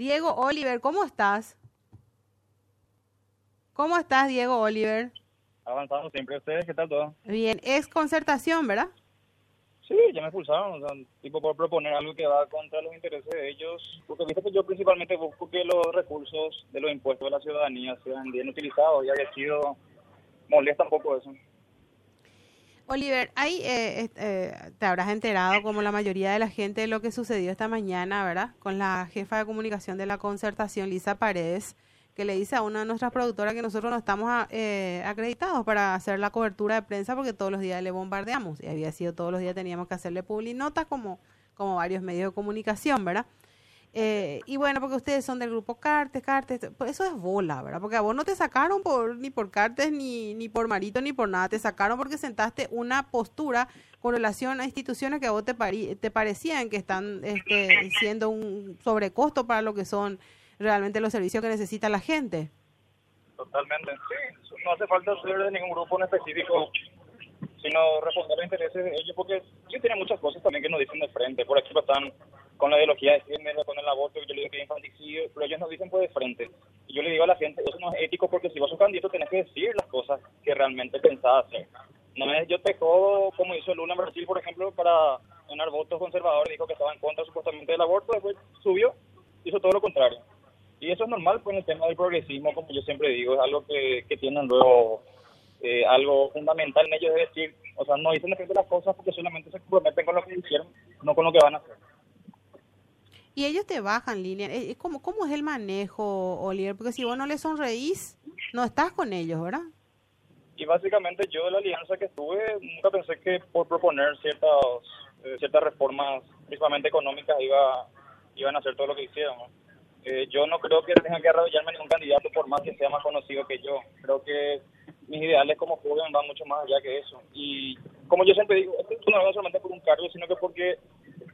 Diego Oliver, ¿cómo estás? ¿Cómo estás, Diego Oliver? Avanzando siempre. ¿Ustedes qué tal todo? Bien, es concertación, ¿verdad? Sí, ya me expulsaron, o sea, tipo por proponer algo que va contra los intereses de ellos, porque viste que yo principalmente busco que los recursos de los impuestos de la ciudadanía sean bien utilizados y haya sido molesta un poco eso. Oliver, ahí eh, eh, te habrás enterado, como la mayoría de la gente, de lo que sucedió esta mañana, ¿verdad? Con la jefa de comunicación de la concertación, Lisa Paredes, que le dice a una de nuestras productoras que nosotros no estamos eh, acreditados para hacer la cobertura de prensa porque todos los días le bombardeamos y había sido todos los días teníamos que hacerle public notas como, como varios medios de comunicación, ¿verdad? Eh, y bueno, porque ustedes son del grupo Cartes, Cartes, pues eso es bola, ¿verdad? Porque a vos no te sacaron por ni por Cartes, ni, ni por Marito, ni por nada, te sacaron porque sentaste una postura con relación a instituciones que a vos te, te parecían que están este, siendo un sobrecosto para lo que son realmente los servicios que necesita la gente. Totalmente, sí. No hace falta ser de ningún grupo en específico, sino responder los intereses de ellos, porque ellos tienen muchas cosas también que nos dicen de frente. Por ejemplo, están con la ideología de género, con el aborto, yo le digo que es infanticidio, pero ellos nos dicen pues de frente. Y yo le digo a la gente, eso no es ético porque si vos sos candidato tenés que decir las cosas que realmente pensás hacer. No es yo te jodo como hizo Lula Brasil, por ejemplo, para ganar votos conservadores, dijo que estaba en contra supuestamente del aborto, después subió, hizo todo lo contrario. Y eso es normal pues en el tema del progresismo, como yo siempre digo, es algo que, que tienen luego eh, algo fundamental en ellos, es decir, o sea, no dicen de las cosas porque solamente se comprometen con lo que hicieron, no con lo que van a hacer. Y ellos te bajan línea. Eh, ¿Cómo, ¿Cómo es el manejo, Oliver? Porque si vos no le sonreís, no estás con ellos, ¿verdad? Y básicamente yo de la alianza que estuve, nunca pensé que por proponer ciertas eh, ciertas reformas, principalmente económicas, iba iban a hacer todo lo que hicieron. Eh, yo no creo que tenga que arrodillarme ningún candidato por más que sea más conocido que yo. Creo que mis ideales como joven van mucho más allá que eso. Y como yo siempre digo, esto no es solamente por un cargo, sino que porque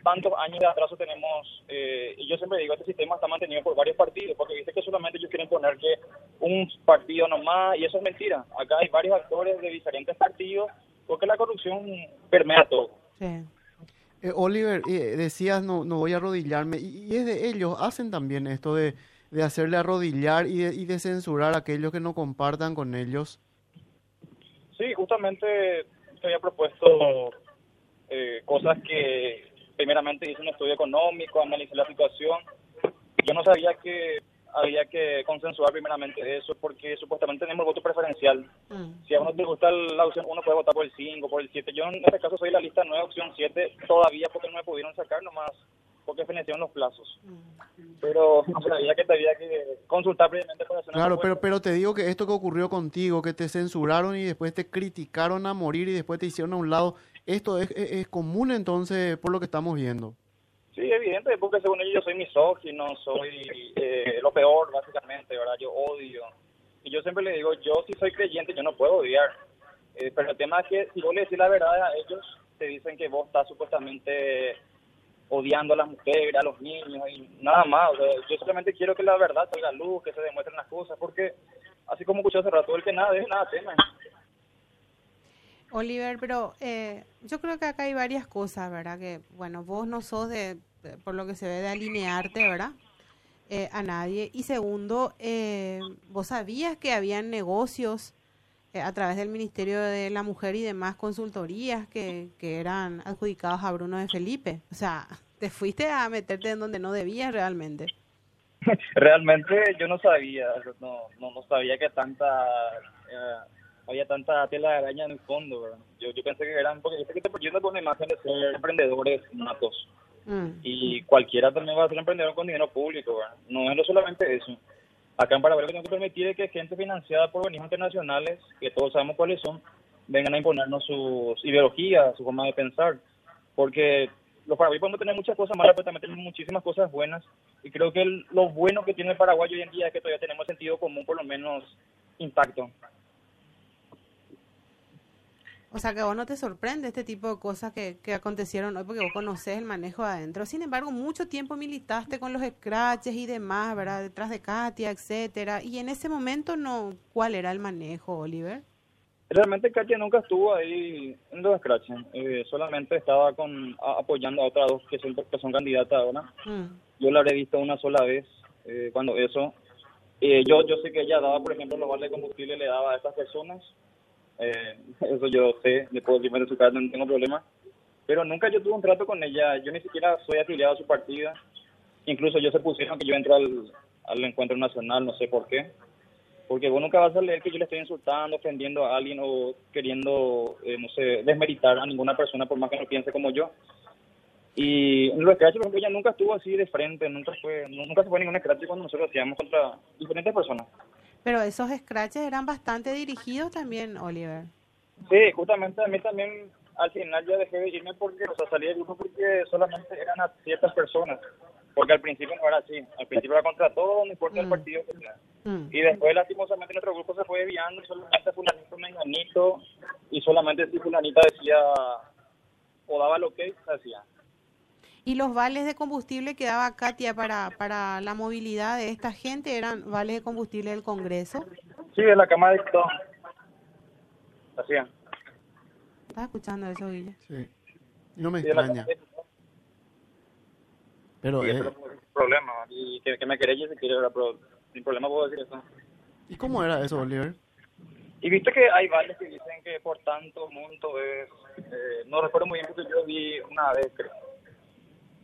tantos años de atraso tenemos, eh, y yo siempre digo, este sistema está mantenido por varios partidos, porque viste que solamente ellos quieren poner que un partido nomás, y eso es mentira. Acá hay varios actores de diferentes partidos, porque la corrupción permea todo. Sí. Eh, Oliver, eh, decías no, no voy a arrodillarme, y, es de ellos, hacen también esto de, de hacerle arrodillar y de, y de censurar a aquellos que no compartan con ellos. Sí, justamente se había propuesto eh, cosas que primeramente hice un estudio económico, analicé la situación. Yo no sabía que había que consensuar primeramente eso porque supuestamente tenemos el voto preferencial. Mm. Si a uno te gusta la opción uno puede votar por el 5, por el 7. Yo en este caso soy la lista 9, opción 7, todavía porque no me pudieron sacar nomás porque financiaron los plazos. Mm. Pero no sabía que te había que consultar previamente para hacer Claro, pero, pero te digo que esto que ocurrió contigo, que te censuraron y después te criticaron a morir y después te hicieron a un lado, ¿esto es, común entonces por lo que estamos viendo? Sí, evidente, porque según ellos yo soy misógino, soy eh, lo peor, básicamente, ¿verdad? Yo odio. Y yo siempre le digo, yo si soy creyente, yo no puedo odiar. Eh, pero el tema es que si vos le decís la verdad a ellos, te dicen que vos estás supuestamente odiando a las mujeres, a los niños y nada más. yo solamente quiero que la verdad salga a luz, que se demuestren las cosas, porque así como escuché hace rato, el que nada es nada tema. Oliver, pero eh, yo creo que acá hay varias cosas, ¿verdad? Que, bueno, vos no sos de, por lo que se ve, de alinearte, ¿verdad? Eh, a nadie. Y segundo, eh, vos sabías que habían negocios a través del Ministerio de la Mujer y demás consultorías que, que eran adjudicados a Bruno de Felipe. O sea, te fuiste a meterte en donde no debías realmente. Realmente yo no sabía, no, no, no sabía que tanta había tanta tela de araña en el fondo, ¿verdad? Yo, yo pensé que eran, porque yo sé que te poniendo con imagen de ser emprendedores natos. Mm. Y cualquiera también va a ser emprendedor con dinero público, ¿verdad? No es solamente eso. Acá en Paraguay lo que tengo que permitir es que gente financiada por organismos internacionales, que todos sabemos cuáles son, vengan a imponernos sus ideologías, su forma de pensar. Porque los paraguayos podemos tener muchas cosas malas, pero también tenemos muchísimas cosas buenas. Y creo que lo bueno que tiene el Paraguay hoy en día es que todavía tenemos sentido común, por lo menos intacto. O sea, que a vos no te sorprende este tipo de cosas que, que acontecieron hoy porque vos conocés el manejo adentro. Sin embargo, mucho tiempo militaste con los scratches y demás, ¿verdad? Detrás de Katia, etcétera. Y en ese momento, no ¿cuál era el manejo, Oliver? Realmente Katia nunca estuvo ahí en los scratches. Eh, solamente estaba con apoyando a otras dos que son, que son candidatas ahora. Mm. Yo la habré visto una sola vez eh, cuando eso. Eh, yo, yo sé que ella daba, por ejemplo, los vales de combustible le daba a estas personas. Eh, eso yo sé, le puedo de su casa, no tengo problema. Pero nunca yo tuve un trato con ella. Yo ni siquiera soy afiliado a su partido. Incluso yo se pusieron que yo entré al, al encuentro nacional, no sé por qué. Porque vos nunca vas a leer que yo le estoy insultando, ofendiendo a alguien o queriendo, eh, no sé, desmeritar a ninguna persona por más que no piense como yo. Y en los scratches, por ejemplo, ella nunca estuvo así de frente, nunca fue, nunca se fue ningún scratch cuando nosotros hacíamos contra diferentes personas. Pero esos scratches eran bastante dirigidos también, Oliver. Sí, justamente a mí también al final ya dejé de irme porque, o sea, salí del grupo porque solamente eran a ciertas personas. Porque al principio no era así. Al principio era contra todo, no importa el Mm. partido que sea. Mm. Y después, lastimosamente, nuestro grupo se fue desviando y solamente fulanito, menganito, y solamente si fulanita decía o daba lo que se hacía. Y los vales de combustible que daba Katia para, para la movilidad de esta gente eran vales de combustible del Congreso. Sí, de la Cámara de Diputados. Hacía. ¿Estás escuchando eso, Guille? Sí. No me Sí, extraña. De. Pero, Sí, eh, pero problema. Y que, que me querés si quiere, ¿verdad? pero sin problema puedo decir eso. ¿y cómo era eso, Oliver? Y viste que hay vales que dicen que por tanto monto es, eh, no recuerdo muy bien porque yo vi una vez creo,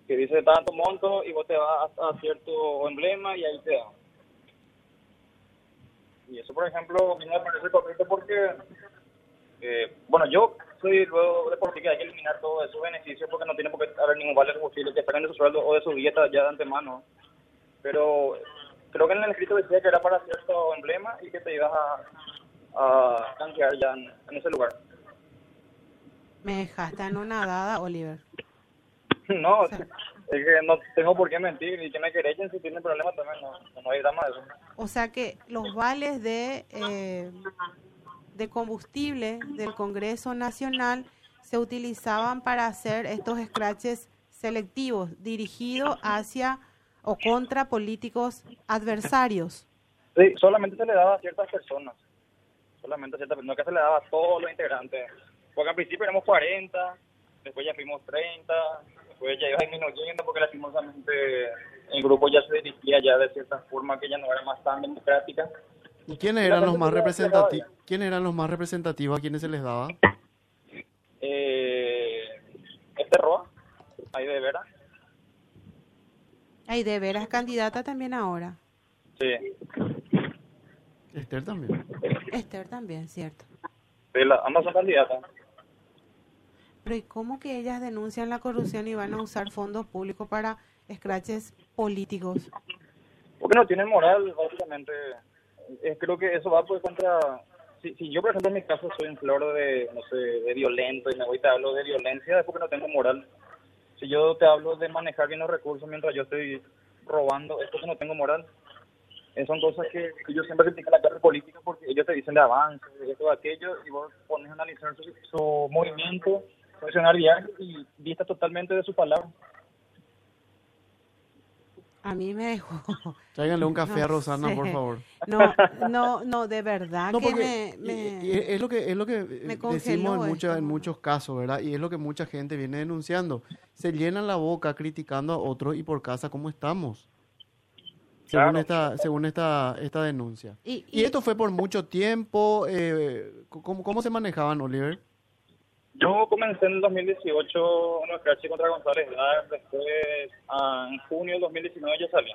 que dice tanto monto y vos te vas a, cierto emblema y ahí te da. Y eso, por ejemplo, a mí me parece correcto porque, eh, bueno, yo soy luego de por sí que hay que eliminar todos esos beneficios porque no tiene por qué haber ningún vale de combustible que esperen de su sueldo o de su dieta ya de antemano. Pero creo que en el escrito decía que era para cierto emblema y que te ibas a, a canjear ya en, en ese lugar. Me dejaste anonadada, Oliver. No, es que no tengo por qué mentir y que me querellen si tienen problemas también, no, no hay drama de eso. O sea que los vales de, eh, de combustible del Congreso Nacional se utilizaban para hacer estos scratches selectivos dirigidos hacia o contra políticos adversarios. Sí, solamente se le daba a ciertas personas, solamente a ciertas personas, no que se le daba a todos los integrantes, porque al principio éramos 40, después ya fuimos 30, después ya iba disminuyendo porque lastimosamente el grupo ya se dirigía ya de cierta forma que ya no era más tan democrática. ¿Y quiénes eran los más representativos? ¿Quiénes eran los más representativos a quienes se les daba? Eh, este Roa, ahí de veras, Ay, de veras candidata también ahora. sí, Esther también. Esther también, cierto. sí, la- ambas son candidatas. Pero ¿y cómo que ellas denuncian la corrupción y van a usar fondos públicos para scratches políticos? Porque no tienen moral, básicamente. Eh, creo que eso va pues contra... Si, si yo, por ejemplo, en mi caso soy un flor de, no sé, de violento y me voy y te hablo de violencia, es porque no tengo moral. Si yo te hablo de manejar bien los recursos mientras yo estoy robando, es porque no tengo moral. Eh, son cosas que, que yo siempre critico la clase política porque ellos te dicen de avance, de esto, de aquello, y vos pones a analizar su, su movimiento, accionar diario y vista totalmente de su palabra. A mí me dejó... Tráiganle un café No a Rosana, por favor. No, no, no, de verdad No, que me... es lo que es lo que me eh, decimos en, en muchos casos, ¿verdad? Y es lo que mucha gente viene denunciando. Se llenan la boca criticando a otros y por casa cómo estamos. Según Claro. esta según esta esta denuncia. y, Y esto fue por mucho tiempo. Eh, ¿cómo, ¿Cómo se manejaban, Oliver? Yo comencé en el 2018 en el Scratch contra González Lar, después ah, en junio del 2019 ya salí.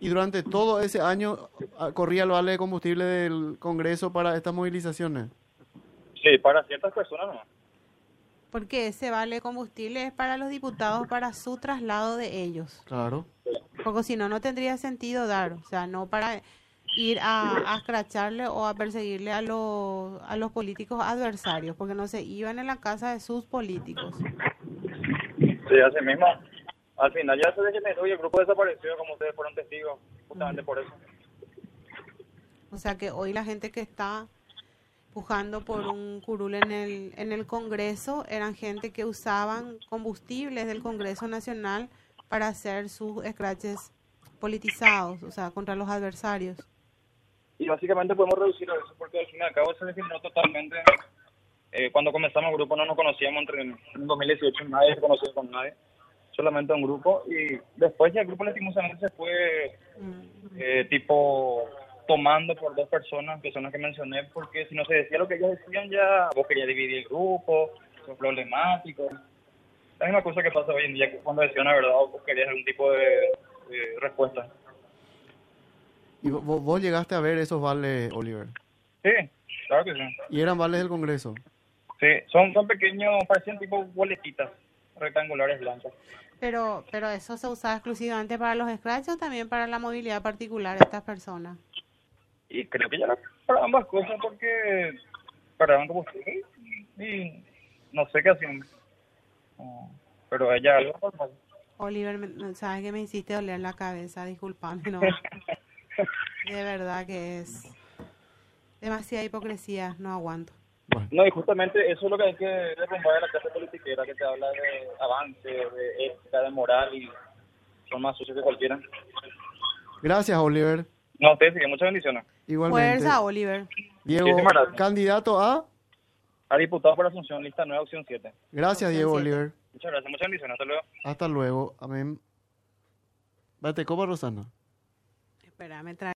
Y durante todo ese año ah, corría el vale de combustible del Congreso para estas movilizaciones. Sí, para ciertas personas no. Porque ese vale de combustible es para los diputados para su traslado de ellos. Claro. Porque si no, no tendría sentido dar. O sea, no para ir a, a escracharle o a perseguirle a los, a los políticos adversarios, porque no se iban en la casa de sus políticos. Sí, así mismo. Al final ya se degeneró y el grupo desapareció, como ustedes fueron testigos, justamente por eso. O sea que hoy la gente que está pujando por un curul en el, en el Congreso eran gente que usaban combustibles del Congreso Nacional para hacer sus scratches politizados, o sea, contra los adversarios. Y básicamente podemos reducir eso porque al fin y al cabo se definió totalmente. Eh, cuando comenzamos el grupo no nos conocíamos entre en 2018, nadie se conocía con nadie, solamente un grupo. Y después ya el grupo lastimosamente se fue Mm. tipo tomando por dos personas, que son las que mencioné, porque si no se decía lo que ellos decían ya, vos querías dividir el grupo, son problemáticos. La misma cosa que pasa hoy en día, cuando decían la verdad, vos querías algún tipo de, de respuesta. ¿Y vo- vo- vos llegaste a ver esos vales, Oliver? Sí, claro que sí. ¿Y eran vales del Congreso? Sí, son, son pequeños, parecían tipo boletitas rectangulares blancas. Pero, pero eso se usaba exclusivamente para los scratch o también para la movilidad particular de estas personas. Y creo que ya era para ambas cosas porque paraban como ustedes y no sé qué hacían. Pero ella algo normal. Oliver, me- sabes que me hiciste doler la cabeza, disculpame, no. De verdad que es demasiada hipocresía, no aguanto. Bueno, No, y justamente eso es lo que hay que derrumbar de la clase politiquera, que te habla de avance, de ética, de moral y son más sucios que cualquiera. gracias, Oliver. No, ustedes siguen, muchas bendiciones. Igualmente. Fuerza, Oliver. Diego, candidato a... A diputado por Asunción, lista nueva, opción 7. Gracias, Diego. Oliver. Muchas gracias, muchas bendiciones. Hasta luego. Hasta luego. Amén. Vete, copa, Rosana. Espérame, trae.